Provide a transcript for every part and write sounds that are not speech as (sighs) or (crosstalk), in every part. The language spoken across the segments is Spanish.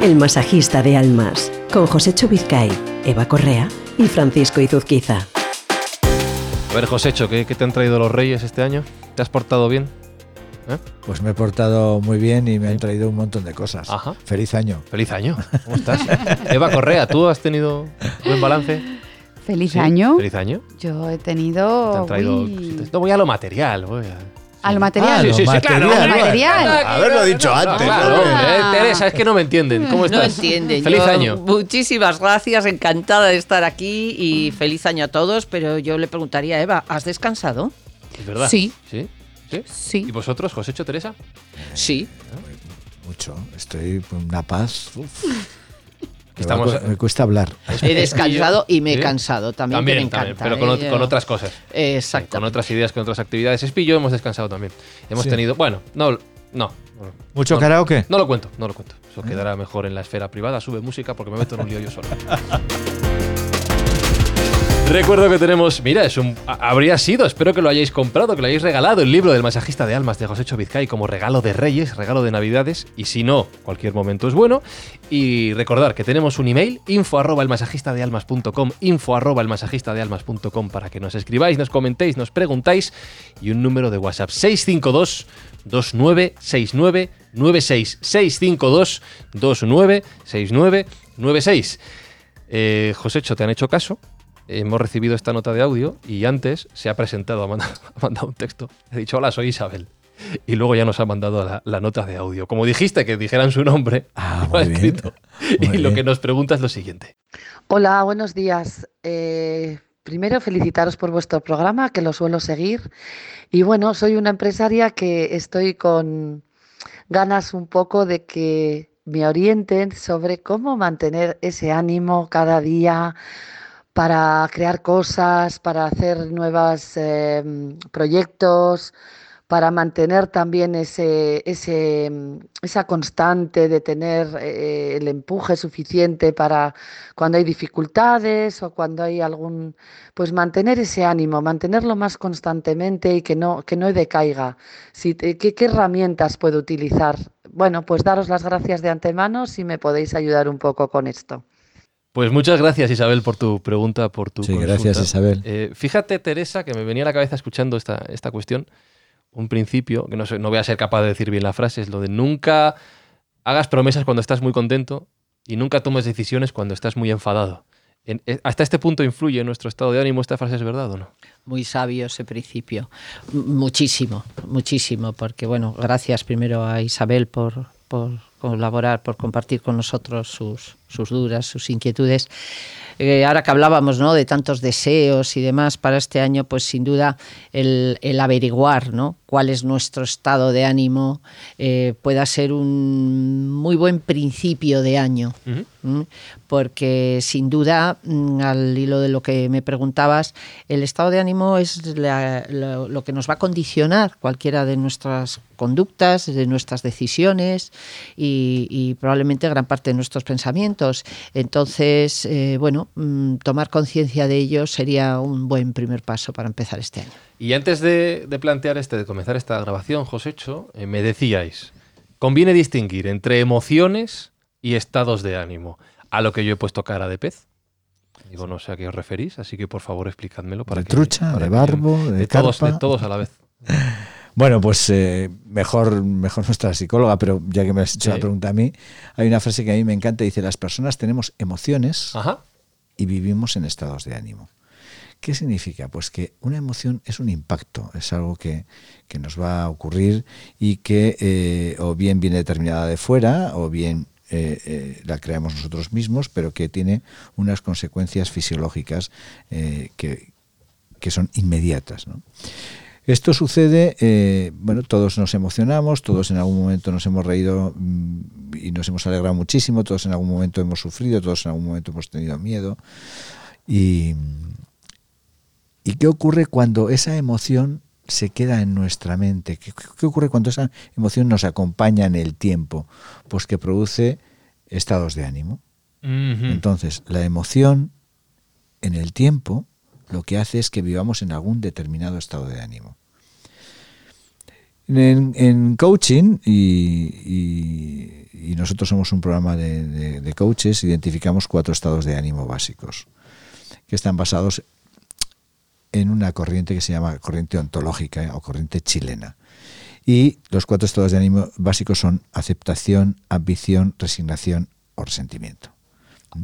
El masajista de almas, con José Vizcay, Eva Correa y Francisco Izuzquiza. A ver, Josécho, ¿qué, ¿qué te han traído los reyes este año? ¿Te has portado bien? ¿Eh? Pues me he portado muy bien y me han traído un montón de cosas. Ajá. Feliz año. Feliz año. ¿Cómo (laughs) estás? Eva Correa, ¿tú has tenido buen balance? Feliz ¿Sí? año. Feliz año. Yo he tenido. Te han traído uy, cositas. No voy a lo material, voy a... a lo Ah, material. lo Sí, sí, sí, claro. material. Haberlo dicho no, antes, claro. ¿no? Eh, Teresa, es que no me entienden. ¿Cómo No estás? entienden. Feliz Yo, año. Muchísimas gracias, encantada de estar aquí y feliz año a todos. Pero yo le preguntaría a Eva, ¿has descansado? Es verdad. Sí. ¿Sí? ¿Sí? Sí. ¿Y vosotros, Josécho, Teresa? Sí. Mucho. Estoy con una paz. uf. Me Estamos- me cuesta hablar. He (laughs) descansado y me he ¿Sí? cansado también, que me encanta. pero con, ¿eh? con otras cosas. Exacto. Con otras ideas, con otras actividades. Espi y yo hemos descansado también. Hemos Sí. tenido. Bueno, no. No. ¿Mucho no, karaoke? No lo cuento, no lo cuento. Eso quedará mejor en la esfera privada. Sube música porque me meto en un lío yo solo. (laughs) Recuerdo que tenemos, mira, es un, habría sido, espero que lo hayáis comprado, que lo hayáis regalado, el libro del masajista de almas de José Vizcay como regalo de Reyes, regalo de Navidades, y si no, cualquier momento es bueno. Y recordar que tenemos un email, info arroba elmasajistadealmas.com, info arroba elmasajistadealmas.com para que nos escribáis, nos comentéis, nos preguntáis, y un número de WhatsApp 652 2969 96 652 2969 96 eh, Josécho, ¿te han hecho caso? Hemos recibido esta nota de audio y antes se ha presentado, ha mandado, (laughs) ha mandado un texto. He dicho, hola, soy Isabel. Y luego ya nos ha mandado la, la nota de audio. Como dijiste que dijeran su nombre, Ah, (laughs) lo ha bien. escrito. Y Muy lo bien. que nos pregunta es lo siguiente. Hola, buenos días. Eh, primero, felicitaros por vuestro programa, que lo suelo seguir. Y bueno, soy una empresaria que estoy con ganas un poco de que me orienten sobre cómo mantener ese ánimo cada día para crear cosas, para hacer nuevos proyectos, para mantener también ese, ese, mm, esa constante de tener eh, el empuje suficiente para cuando hay dificultades o cuando hay algún, pues mantener ese ánimo, mantenerlo más constantemente y que no, que no decaiga. Si ¿qué, ¿Qué herramientas puedo utilizar? Bueno, pues daros las gracias de antemano si me podéis ayudar un poco con esto. Pues muchas gracias, Isabel, por tu pregunta, por tu Sí, consulta. gracias, Isabel. Eh, fíjate, Teresa, que me venía a la cabeza escuchando esta, esta cuestión, un principio, que no, sé- no voy a ser capaz de decir bien la frase, es lo de nunca hagas promesas cuando estás muy contento y nunca tomes decisiones cuando estás muy enfadado. En- eh, ¿Hasta este punto influye en nuestro estado de ánimo esta frase es verdad o no? Muy sabio ese principio. M- Muchísimo, muchísimo, porque bueno, gracias primero a Isabel por, por colaborar, por compartir con nosotros sus, sus dudas, sus inquietudes. Eh, ahora que hablábamos ¿no? de tantos deseos y demás para este año, pues sin duda el, el averiguar ¿no? cuál es nuestro estado de ánimo eh, pueda ser un muy buen principio de año. Porque sin duda, mm, al hilo de lo que me preguntabas, el estado de ánimo es la- lo, que nos va a condicionar cualquiera de nuestras conductas, de nuestras decisiones y, probablemente gran parte de nuestros pensamientos. Entonces, eh, bueno, mm, tomar conciencia de ello sería un buen primer paso para empezar este año. Y antes de, de plantear este, de comenzar esta grabación, Josécho, eh, me decíais, conviene distinguir entre emociones y estados de ánimo, a lo que yo he puesto cara de pez. Digo, no sé a qué os referís, así que por favor explicádmelo. Para De que- trucha, para de que- barbo, de todos, carpa. de todos a la vez. (laughs) Bueno, pues eh, mejor, mejor nuestra psicóloga, pero ya que me has hecho Sí. la pregunta a mí, hay una frase que a mí me encanta, dice, las personas tenemos emociones Ajá. y vivimos en estados de ánimo. ¿Qué significa? Pues que una emoción es un impacto, es algo que, que nos va a ocurrir y que eh, o bien viene determinada de fuera o bien eh, eh, la creamos nosotros mismos, pero que tiene unas consecuencias fisiológicas eh, que, que son inmediatas. Esto sucede, bueno, todos nos emocionamos, todos en algún momento nos hemos reído mm, y nos hemos alegrado muchísimo, todos en algún momento hemos sufrido, todos en algún momento hemos tenido miedo. Y, ¿y qué ocurre cuando esa emoción se queda en nuestra mente? ¿Qué, qué ocurre cuando esa emoción nos acompaña en el tiempo? Pues que produce estados de ánimo. Entonces, la emoción en el tiempo lo que hace es que vivamos en algún determinado estado de ánimo. En, en coaching y, y- y nosotros somos un programa de, de- de coaches, identificamos cuatro estados de ánimo básicos, que están basados en una corriente que se llama corriente ontológica eh, o corriente chilena. Y los cuatro estados de ánimo básicos son aceptación, ambición, resignación o resentimiento.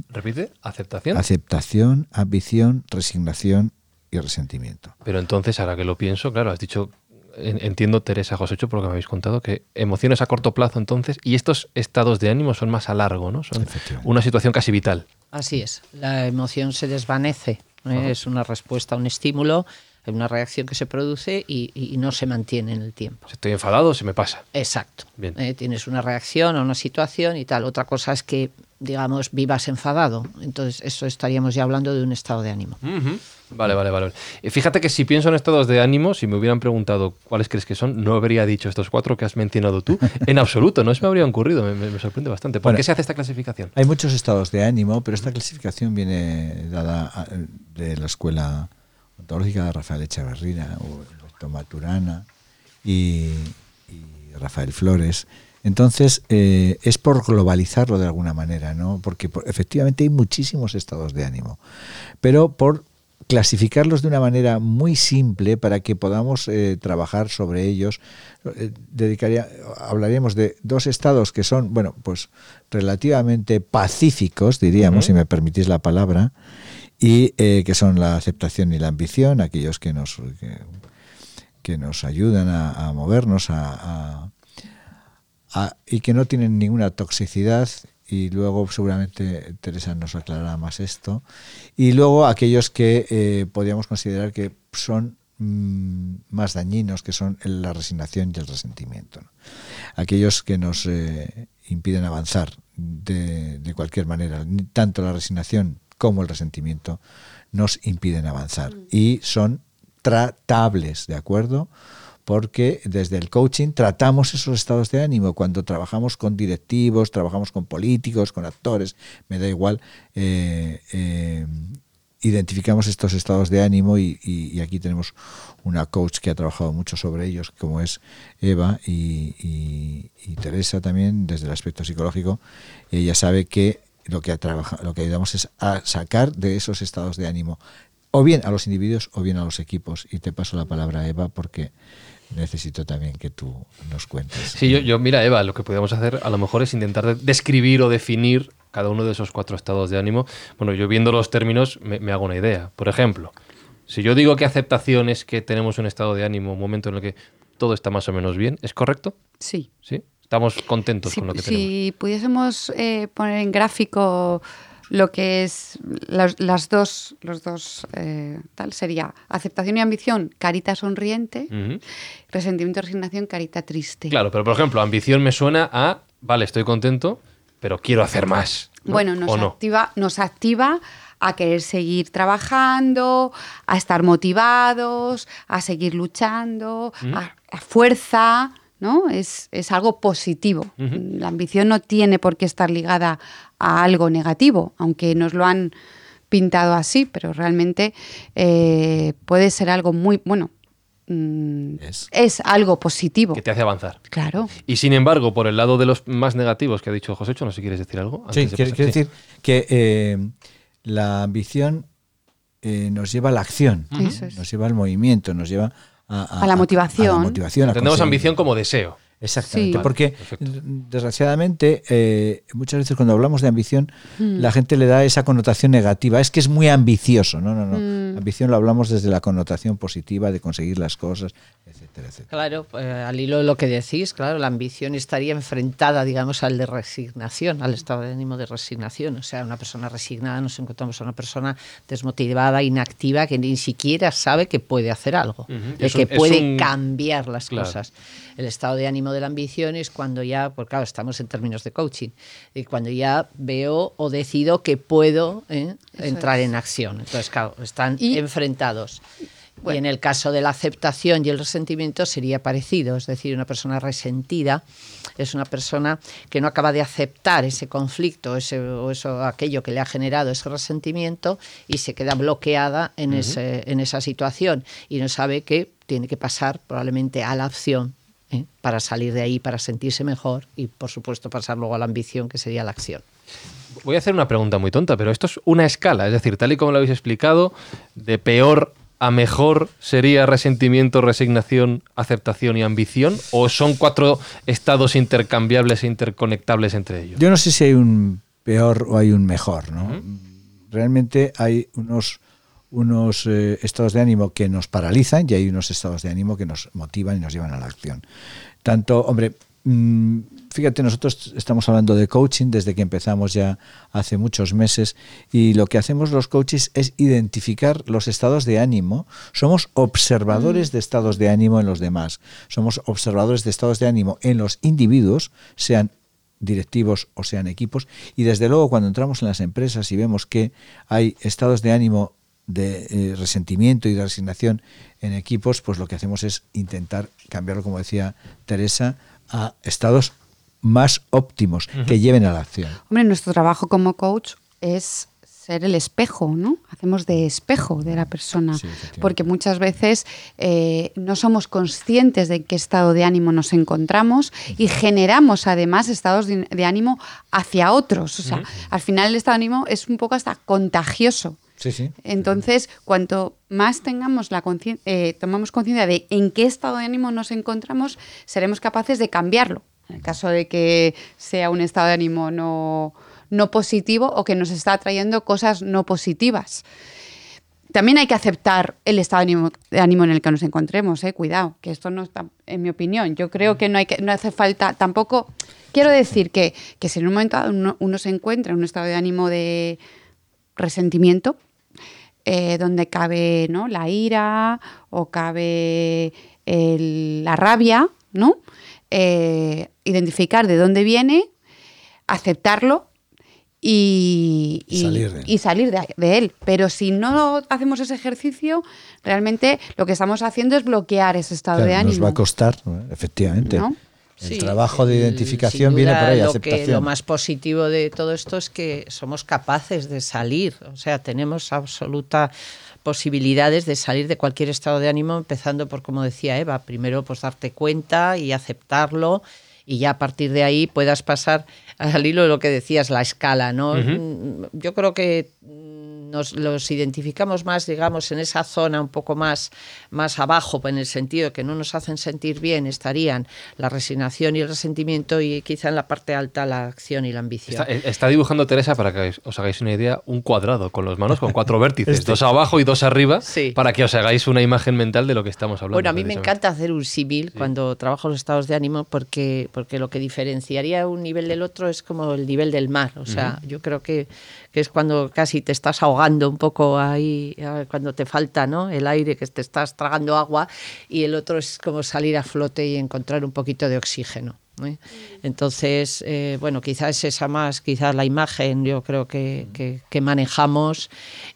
Repite, aceptación. Aceptación, ambición, resignación y resentimiento. Pero entonces, ahora que lo pienso, claro, has dicho, en- entiendo, Teresa Josecho, por lo que me habéis contado, que emociones a corto plazo entonces, y estos estados de ánimo son más a largo, ¿no? Son una situación casi vital. Así es, la emoción se desvanece, es una respuesta a un estímulo, una reacción que se produce y, y no se mantiene en el tiempo. Si estoy enfadado, se me pasa. Exacto. Bien. Eh, tienes una reacción a una situación y tal. Otra cosa es que, digamos, vivas enfadado. Entonces, eso estaríamos ya hablando de un estado de ánimo. Vale, vale, vale. Fíjate que si pienso en estados de ánimo, si me hubieran preguntado cuáles crees que son, no habría dicho estos cuatro que has mencionado tú. (laughs) En absoluto, no se me habría ocurrido. Me, me- me sorprende bastante. ¿Por Bueno. qué se hace esta clasificación? Hay muchos estados de ánimo, pero esta clasificación viene dada a- de la escuela ontológica de Rafael Echeverría, o Maturana y, y Rafael Flores. Entonces, eh, es por globalizarlo de alguna manera, ¿no? Porque por- efectivamente hay muchísimos estados de ánimo, pero por clasificarlos de una manera muy simple para que podamos eh, trabajar sobre ellos. eh, dedicaría, hablaríamos de dos estados que son, bueno, pues relativamente pacíficos, diríamos, si me permitís la palabra, y eh, que son la aceptación y la ambición, aquellos que nos, que, que nos ayudan a, a movernos a, a- a- y que no tienen ninguna toxicidad y luego seguramente Teresa nos aclarará más esto. Y luego aquellos que eh, podríamos considerar que son mm, más dañinos que son la resignación y el resentimiento ¿no? aquellos que nos eh, impiden avanzar de, de cualquier manera. Tanto la resignación como el resentimiento nos impiden avanzar. Y son tratables de acuerdo porque desde el coaching tratamos esos estados de ánimo. Cuando trabajamos con directivos, trabajamos con políticos, con actores, me da igual, eh, eh, identificamos estos estados de ánimo y, aquí tenemos una coach que ha trabajado mucho sobre ellos, como es Eva y Teresa también, desde el aspecto psicológico. Ella sabe que lo que, trabaja, lo que ayudamos es a sacar de esos estados de ánimo o bien a los individuos o bien a los equipos. Y te paso la palabra, Eva, porque necesito también que tú nos cuentes. Sí, yo, yo, mira, Eva, lo que podríamos hacer a lo mejor es intentar de- describir o definir cada uno de esos cuatro estados de ánimo. Bueno, yo viendo los términos me, me hago una idea. Por ejemplo, si yo digo que aceptación es que tenemos un estado de ánimo, un momento en el que todo está más o menos bien, ¿es correcto? Sí. ¿Sí? Estamos contentos Si, con lo que tenemos. si pudiésemos eh, poner en gráfico lo que es las, las dos, los dos eh, tal sería aceptación y ambición, carita sonriente, Ujú. resentimiento y resignación, carita triste. Claro, pero por ejemplo, ambición me suena a, vale, estoy contento, pero quiero hacer más. ¿no? Bueno, nos activa, nos activa a querer seguir trabajando, a estar motivados, a seguir luchando, a, a fuerza, ¿no? Es, es algo positivo. La ambición no tiene por qué estar ligada a algo negativo, aunque nos lo han pintado así, pero realmente eh, puede ser algo muy, bueno, mm, Es. es algo positivo. Que te hace avanzar. Claro. Y sin embargo, por el lado de los más negativos que ha dicho Josécho, no sé si quieres decir algo. Sí, antes de quiero, Sí. decir que eh, la ambición eh, nos lleva a la acción, nos lleva al movimiento, nos lleva a, A la motivación. a la motivación, a Tenemos conseguir- ambición como deseo. Exactamente, Sí. porque Perfecto. desgraciadamente eh, muchas veces cuando hablamos de ambición Mm. la gente le da esa connotación negativa, es que es muy ambicioso, no, no, no. Mm. Ambición lo hablamos desde la connotación positiva de conseguir las cosas, etcétera, etcétera. Claro, eh, al hilo de lo que decís, claro, la ambición estaría enfrentada, digamos, al de resignación, al estado de ánimo de resignación. O sea, una persona resignada nos encontramos a una persona desmotivada, inactiva, que ni siquiera sabe que puede hacer algo, de Es que un- puede un- cambiar las Claro. cosas. El estado de ánimo de la ambición es cuando ya, pues claro, estamos en términos de coaching, y cuando ya veo o decido que puedo ¿eh? Entrar es. en acción. Entonces, claro, están Y- enfrentados. Bueno. Y en el caso de la aceptación y el resentimiento sería parecido, es decir, una persona resentida es una persona que no acaba de aceptar ese conflicto ese, o eso, aquello que le ha generado ese resentimiento y se queda bloqueada en, ese, en esa situación y no sabe que tiene que pasar probablemente a la acción ¿eh? para salir de ahí, para sentirse mejor y, por supuesto, pasar luego a la ambición, que sería la acción. Voy a hacer una pregunta muy tonta, pero esto es una escala, es decir, tal y como lo habéis explicado, de peor a mejor sería resentimiento, resignación, aceptación y ambición? ¿O son cuatro estados intercambiables e interconectables entre ellos? Yo no sé si hay un peor o hay un mejor, ¿no? Realmente hay unos, unos eh, estados de ánimo que nos paralizan y hay unos estados de ánimo que nos motivan y nos llevan a la acción. Tanto, hombre, mm, fíjate, nosotros estamos hablando de coaching desde que empezamos ya hace muchos meses y lo que hacemos los coaches es identificar los estados de ánimo. Somos observadores de estados de ánimo en los demás. Somos observadores de estados de ánimo en los individuos, sean directivos o sean equipos. Y desde luego cuando entramos en las empresas y vemos que hay estados de ánimo de eh, resentimiento y de resignación en equipos, pues lo que hacemos es intentar cambiarlo, como decía Teresa, a estados más óptimos que lleven a la acción. Hombre, nuestro trabajo como coach es ser el espejo, ¿no? Hacemos de espejo de la persona, porque muchas veces eh, no somos conscientes de qué estado de ánimo nos encontramos y generamos además estados de, ánimo hacia otros. O sea, al final el estado de ánimo es un poco hasta contagioso. Sí, sí. Entonces, cuanto más tengamos la eh, tomamos conciencia de en qué estado de ánimo nos encontramos, seremos capaces de cambiarlo. En el caso de que sea un estado de ánimo no, no positivo o que nos está trayendo cosas no positivas. También hay que aceptar el estado de ánimo, en el que nos encontremos, eh, cuidado, que esto no está, en mi opinión. Yo creo que no, hay que, no hace falta tampoco. Quiero decir que, que si en un momento uno, se encuentra en un estado de ánimo de resentimiento, eh, donde cabe ¿no? la ira o cabe la rabia, ¿no? Eh, identificar de dónde viene, aceptarlo y, salir, de, él. Pero si no hacemos ese ejercicio, realmente lo que estamos haciendo es bloquear ese estado de ánimo. Nos va a costar, efectivamente. El trabajo de identificación viene por ahí, lo aceptación. Que, lo más positivo de todo esto es que somos capaces de salir, o sea, tenemos absoluta posibilidades de salir de cualquier estado de ánimo, empezando por, como decía Eva, primero pues darte cuenta y aceptarlo y ya a partir de ahí puedas pasar al hilo de lo que decías, la escala, ¿no? Yo creo que nos los identificamos más, digamos, en esa zona un poco más, más abajo, en el sentido que no nos hacen sentir bien, estarían la resignación y el resentimiento y quizá en la parte alta la acción y la ambición. Está, dibujando Teresa, para que os hagáis una idea, un cuadrado con las manos con cuatro (laughs) vértices, este. dos abajo y dos arriba, para que os hagáis una imagen mental de lo que estamos hablando. Bueno, a mí me encanta hacer un símil cuando trabajo los estados de ánimo porque, porque lo que diferenciaría un nivel del otro es como el nivel del mar. O sea, yo creo que, que es cuando casi te estás ahogando un poco ahí, cuando te falta ¿no? el aire, que te estás tragando agua, y el otro es como salir a flote y encontrar un poquito de oxígeno. Entonces, eh, bueno, quizás es esa más, quizás la imagen yo creo que, que, manejamos,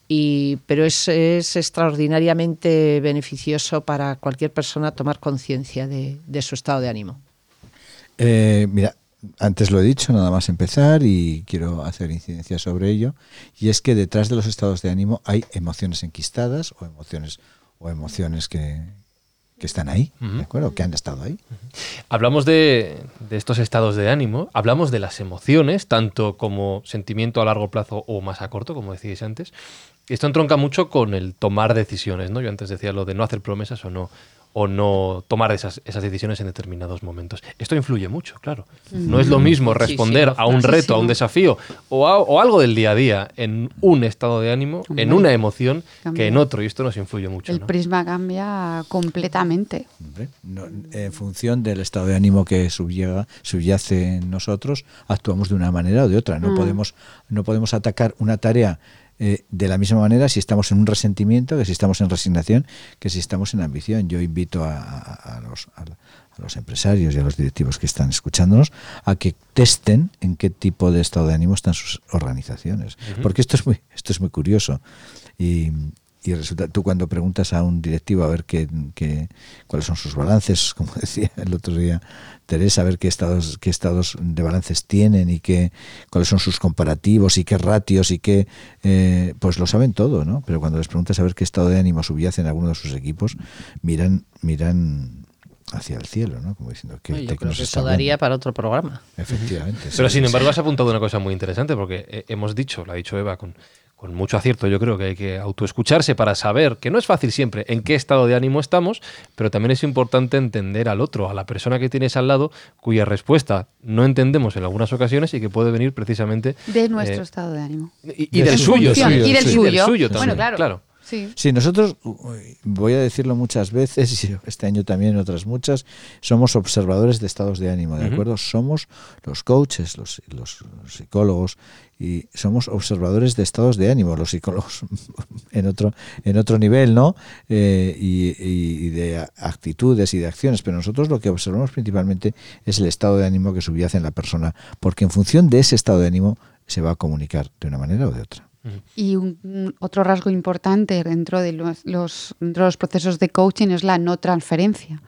y, pero es, es, extraordinariamente beneficioso para cualquier persona tomar conciencia de, de, su estado de ánimo. Eh, mira, antes lo he dicho, nada más empezar y quiero hacer incidencia sobre ello, y es que detrás de los estados de ánimo hay emociones enquistadas o emociones o emociones que, están ahí, ¿de acuerdo? Que han estado ahí. Hablamos de, de, estos estados de ánimo, hablamos de las emociones, tanto como sentimiento a largo plazo o más a corto, como decíais antes. Esto entronca mucho con el tomar decisiones, ¿no? Yo antes decía lo de no hacer promesas o no o no tomar esas, esas, decisiones en determinados momentos. Esto influye mucho, claro. No es lo mismo responder a un reto, a un desafío o, algo del día a día en un estado de ánimo, en una emoción, que en otro, y esto nos influye mucho. El prisma cambia completamente. en función del estado de ánimo que subyace en nosotros, actuamos de una manera o de otra. No, mm. podemos, no podemos atacar una tarea eh, de la misma manera si estamos en un resentimiento, que si estamos en resignación, que si estamos en ambición. Yo invito a, los, a, los, empresarios y a los directivos que están escuchándonos a que testen en qué tipo de estado de ánimo están sus organizaciones. Porque esto es muy, esto es muy curioso. Y, y resulta, tú cuando preguntas a un directivo a ver qué, qué, cuáles son sus balances, (laughs) como decía el otro día Teresa, a ver qué estados, qué estados de balances tienen y qué, cuáles son sus comparativos y qué ratios y qué, eh, pues lo saben todo, ¿no? Pero cuando les preguntas a ver qué estado de ánimo subyacen en alguno de sus equipos, miran, miran hacia el cielo, ¿no? Como diciendo que, Yo que creo que eso daría para otro programa. Efectivamente. Pero sí, sin sí. embargo, has apuntado una cosa muy interesante, porque eh, hemos dicho, lo ha dicho Eva con, con mucho acierto, yo creo que hay que autoescucharse para saber que no es fácil siempre en qué estado de ánimo estamos, pero también es importante entender al otro, a la persona que tienes al lado, cuya respuesta no entendemos en algunas ocasiones y que puede venir precisamente De nuestro eh, estado de ánimo. y, y De del su suyo. y del sí, suyo. también, Bueno, claro. claro. Sí. Sí, nosotros, voy a decirlo muchas veces, (laughs) y este año también otras muchas, somos observadores de estados de ánimo, ¿de acuerdo? Somos los coaches, los, los psicólogos, y somos observadores de estados de ánimo, los psicólogos (laughs) en otro, en otro nivel, ¿no? Eh, y, y- de actitudes y de acciones, pero nosotros lo que observamos principalmente es el estado de ánimo que subyace en la persona, porque en función de ese estado de ánimo se va a comunicar de una manera o de otra. Y un, un- otro rasgo importante dentro de los, los- dentro de los procesos de coaching es la no transferencia.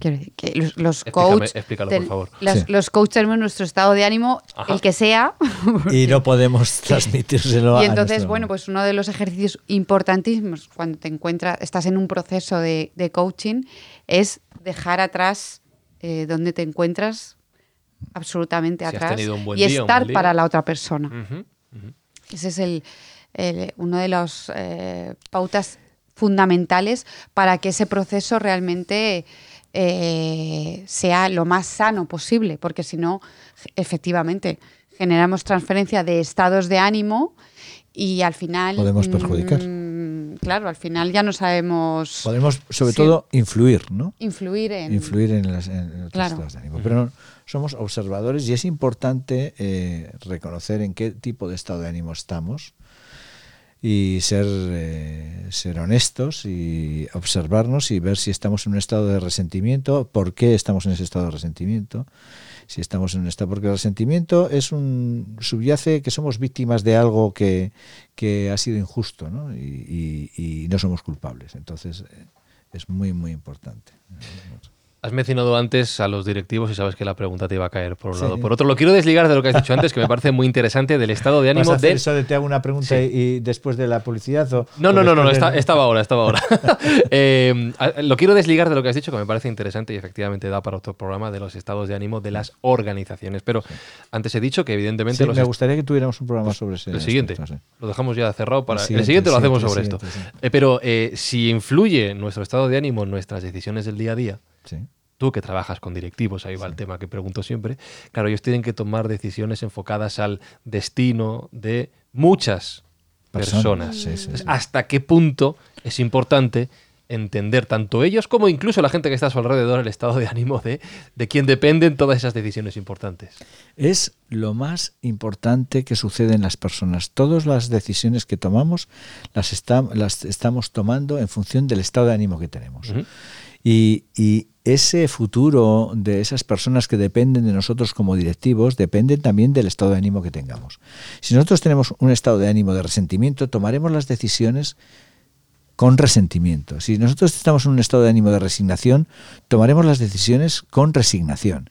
Quiero decir que los, los Explícame- coach explícalo, ten- por favor. las- Sí. los coaches tenemos nuestro estado de ánimo, Ajá. el que sea. (laughs) Y no podemos (laughs) transmitírselo Y a entonces, nuestro- bueno, pues uno de los ejercicios importantísimos cuando te encuentras, estás en un proceso de, de coaching, es dejar atrás eh, donde te encuentras, absolutamente Si has atrás, tenido un buen y día, un estar para la otra persona. Ujú, ujú. Ese es el, el- uno de las eh, pautas fundamentales para que ese proceso realmente eh, sea lo más sano posible, porque si no, efectivamente, generamos transferencia de estados de ánimo y al final... Podemos perjudicar. mm, claro, al final ya no sabemos Podemos, sobre Sí. todo, influir, ¿no? influir en... Influir en, las, en otros Claro. estados de ánimo. Pero no, somos observadores y es importante eh, reconocer en qué tipo de estado de ánimo estamos y ser, eh, ser honestos y observarnos y ver si estamos en un estado de resentimiento, por qué estamos en ese estado de resentimiento, si estamos en un estado, porque el resentimiento es un subyace que somos víctimas de algo que, que ha sido injusto ¿no? Y, no somos culpables. Entonces eh, es muy, muy importante. Has mencionado antes a los directivos y sabes que la pregunta te iba a caer por un Sí. lado. Por otro, lo quiero desligar de lo que has dicho antes, que me parece muy interesante del estado de ¿Vas ánimo a hacer de... eso de te hago una pregunta Sí. y, después de la publicidad? O, No, o no, no, no, estaba ahora, estaba ahora. (laughs) (laughs) Eh, lo quiero desligar de lo que has dicho, que me parece interesante y efectivamente da para otro programa de los estados de ánimo de las organizaciones. Pero antes he dicho que evidentemente Sí, los me gustaría que tuviéramos un programa sobre ese el siguiente. aspecto. Lo dejamos ya cerrado para. El El siguiente, siguiente, lo hacemos siguiente, sobre esto. siguiente, Eh, pero eh, si influye nuestro estado de ánimo en nuestras decisiones del día a día, Sí. Tú que trabajas con directivos, ahí va el tema que pregunto siempre, claro, ellos tienen que tomar decisiones enfocadas al destino de muchas Personas, personas. sí, sí, Entonces, sí. ¿Hasta qué punto es importante entender tanto ellos como incluso la gente que está a su alrededor el estado de ánimo de, de quien dependen todas esas decisiones importantes? Es lo más importante que sucede en las personas. Todas las decisiones que tomamos las, estam- las estamos tomando en función del estado de ánimo que tenemos. Y ese futuro de esas personas que dependen de nosotros como directivos depende también del estado de ánimo que tengamos. Si nosotros tenemos un estado de ánimo de resentimiento, tomaremos las decisiones con resentimiento. Si nosotros estamos en un estado de ánimo de resignación, tomaremos las decisiones con resignación.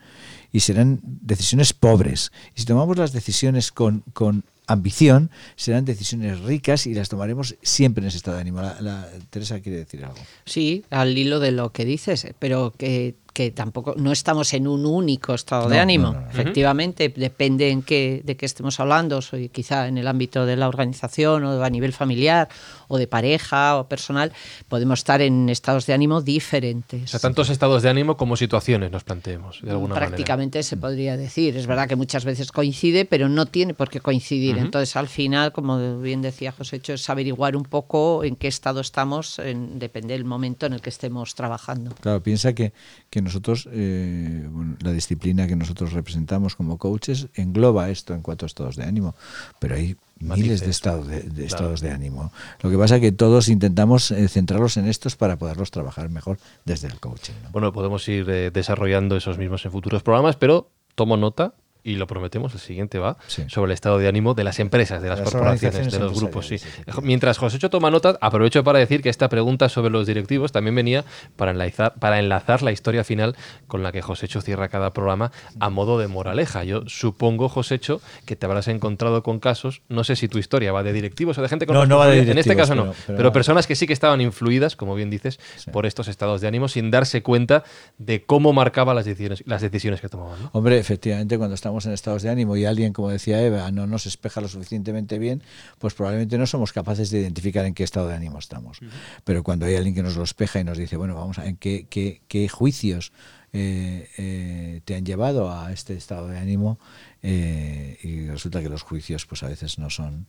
Y serán decisiones pobres. Y si tomamos las decisiones con, con ambición, serán decisiones ricas y las tomaremos siempre en ese estado de ánimo. La- Teresa quiere decir algo. Sí, al hilo de lo que dices, pero que, que tampoco no estamos en un único estado de ánimo. no, no, no. Efectivamente, depende en qué, de qué estemos hablando, soy quizá en el ámbito de la organización o a nivel familiar o de pareja o personal, podemos estar en estados de ánimo diferentes. O sea, tantos estados de ánimo como situaciones nos planteemos, de alguna manera. Prácticamente se podría decir. Es verdad que muchas veces coincide, pero no tiene por qué coincidir. Entonces, al final, como bien decía José Hecho, es averiguar un poco en qué estado estamos, en- depende del momento en el que estemos trabajando. Claro, piensa que, que nosotros, eh, bueno, la disciplina que nosotros representamos como coaches engloba esto en cuatro estados de ánimo, pero hay miles de, Matices. estados de, de Claro. estados de ánimo. Lo que pasa es que todos intentamos eh, centrarlos en estos para poderlos trabajar mejor desde el coaching. ¿no? Bueno, podemos ir eh, desarrollando esos mismos en futuros programas, pero tomo nota y lo prometemos, el siguiente va Sí. sobre el estado de ánimo de las empresas, de las, Las corporaciones, de los grupos. Sí. Mientras Josécho toma nota, aprovecho para decir que esta pregunta sobre los directivos también venía para enlazar, para enlazar la historia final con la que Josécho cierra cada programa a modo de moraleja. Yo supongo, Josécho, que te habrás encontrado con casos, no sé si tu historia va de directivos o de gente con No, no va de responsabilidad, En este directivos, caso no, pero- pero, pero- personas que sí que estaban influidas, como bien dices, Sí. por estos estados de ánimo sin darse cuenta de cómo marcaba las decisiones, las decisiones que tomaban. ¿no? Hombre, efectivamente, cuando estamos en estados de ánimo y alguien, como decía Eva, no nos espeja lo suficientemente bien, pues probablemente no somos capaces de identificar en qué estado de ánimo estamos. Pero cuando hay alguien que nos lo espeja y nos dice, bueno, vamos a en qué, qué, qué juicios eh, eh, te han llevado a este estado de ánimo, eh, y resulta que los juicios, pues a veces no son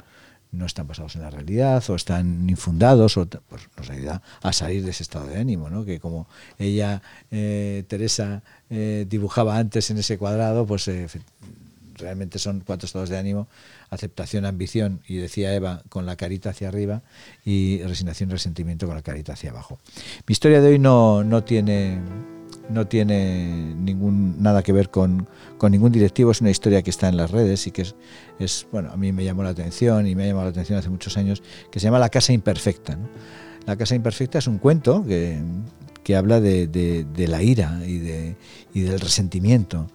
no están basados en la realidad o están infundados o pues nos ayuda a salir de ese estado de ánimo ¿no? que como ella eh, Teresa eh, dibujaba antes en ese cuadrado pues eh, realmente son cuatro estados de ánimo aceptación ambición y decía Eva con la carita hacia arriba y resignación resentimiento con la carita hacia abajo mi historia de hoy no, no tiene no tiene ningún nada que ver con, con ningún directivo, es una historia que está en las redes y que es, es, bueno, a mí me llamó la atención y me ha llamado la atención hace muchos años, que se llama La Casa Imperfecta. La Casa Imperfecta es un cuento que, que habla de, de- de la ira y, de, y del resentimiento.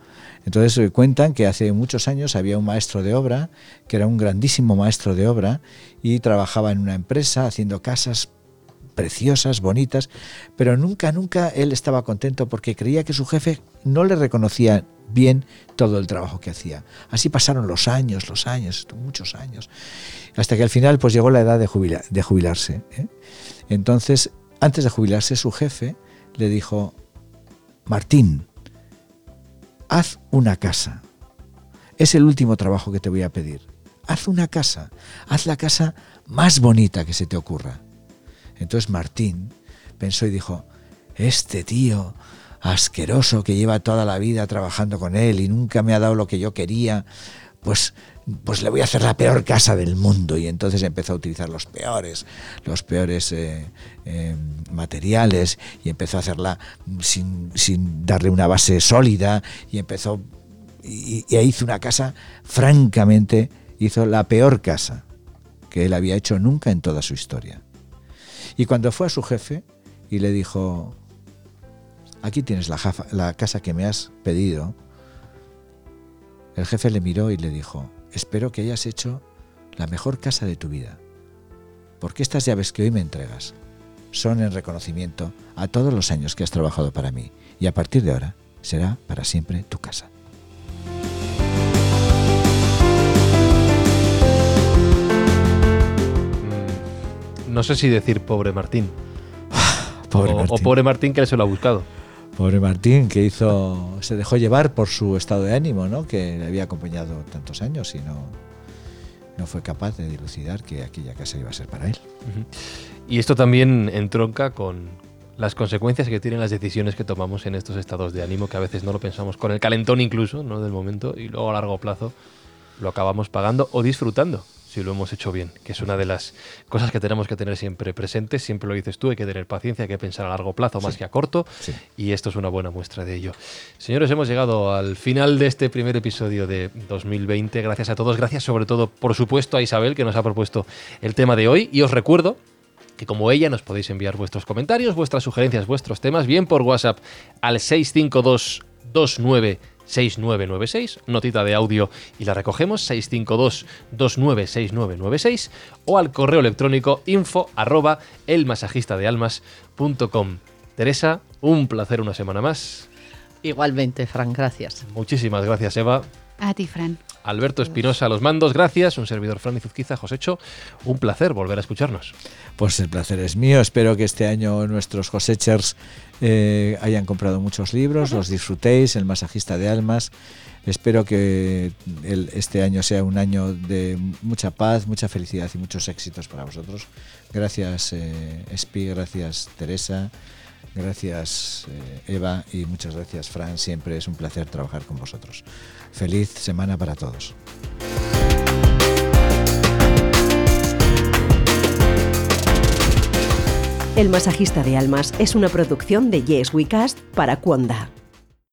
Entonces eh, cuentan que hace muchos años había un maestro de obra, que era un grandísimo maestro de obra, y trabajaba en una empresa haciendo casas preciosas, bonitas, pero nunca, nunca él estaba contento porque creía que su jefe no le reconocía bien todo el trabajo que hacía. Así pasaron los años, los años, muchos años, hasta que al final pues llegó la edad de, de jubilarse. ¿eh? Entonces, antes de jubilarse, su jefe le dijo, Martín, haz una casa. Es el último trabajo que te voy a pedir. Haz una casa. Haz la casa más bonita que se te ocurra. Entonces Martín pensó y dijo, este tío asqueroso que lleva toda la vida trabajando con él y nunca me ha dado lo que yo quería, pues, pues le voy a hacer la peor casa del mundo. Y entonces empezó a utilizar los peores, los peores eh, eh, materiales y empezó a hacerla sin, sin darle una base sólida y empezó y, y hizo una casa, francamente, hizo la peor casa que él había hecho nunca en toda su historia. Y cuando fue a su jefe y le dijo, aquí tienes la, casa que me has pedido, el jefe le miró y le dijo, espero que hayas hecho la mejor casa de tu vida, porque estas llaves que hoy me entregas son en reconocimiento a todos los años que has trabajado para mí, y a partir de ahora será para siempre tu casa. No sé si decir pobre Martín. (sighs) Pobre o, o Martín. pobre Martín que él se lo ha buscado. Pobre Martín, que hizo, se dejó llevar por su estado de ánimo, ¿no? que le había acompañado tantos años y no, no fue capaz de dilucidar que aquella casa iba a ser para él. Y esto también entronca con las consecuencias que tienen las decisiones que tomamos en estos estados de ánimo, que a veces no lo pensamos con el calentón incluso, ¿no? Del momento, y luego a largo plazo lo acabamos pagando o disfrutando si lo hemos hecho bien, que es una de las cosas que tenemos que tener siempre presentes, siempre lo dices tú, hay que tener paciencia, hay que pensar a largo plazo más que a corto, Sí. y esto es una buena muestra de ello. Señores, hemos llegado al final de este primer episodio de 2020. Gracias a todos, gracias sobre todo, por supuesto, a Isabel, que nos ha propuesto el tema de hoy, y os recuerdo que como ella nos podéis enviar vuestros comentarios, vuestras sugerencias, vuestros temas, bien por WhatsApp al 652 29 6996, notita de audio y la recogemos 652 296996 o al correo electrónico info arroba elmasajistadealmas.com. Teresa, un placer una semana más. Igualmente, Fran, gracias. Muchísimas gracias, Eva. A ti, Fran. Alberto Espinosa los mandos, gracias. Un servidor Fran Izuzquiza, Josecho. Un placer volver a escucharnos. Pues el placer es mío. Espero que este año nuestros cosechers eh, hayan comprado muchos libros, los disfrutéis, El masajista de almas. Espero que este año sea un año de mucha paz, mucha felicidad y muchos éxitos para vosotros. Gracias, eh, Espi, gracias, Teresa, gracias, eh, Eva, y muchas gracias, Fran. Siempre es un placer trabajar con vosotros. Feliz semana para todos. El masajista de almas es una producción de Yes We Cast para Cuonda.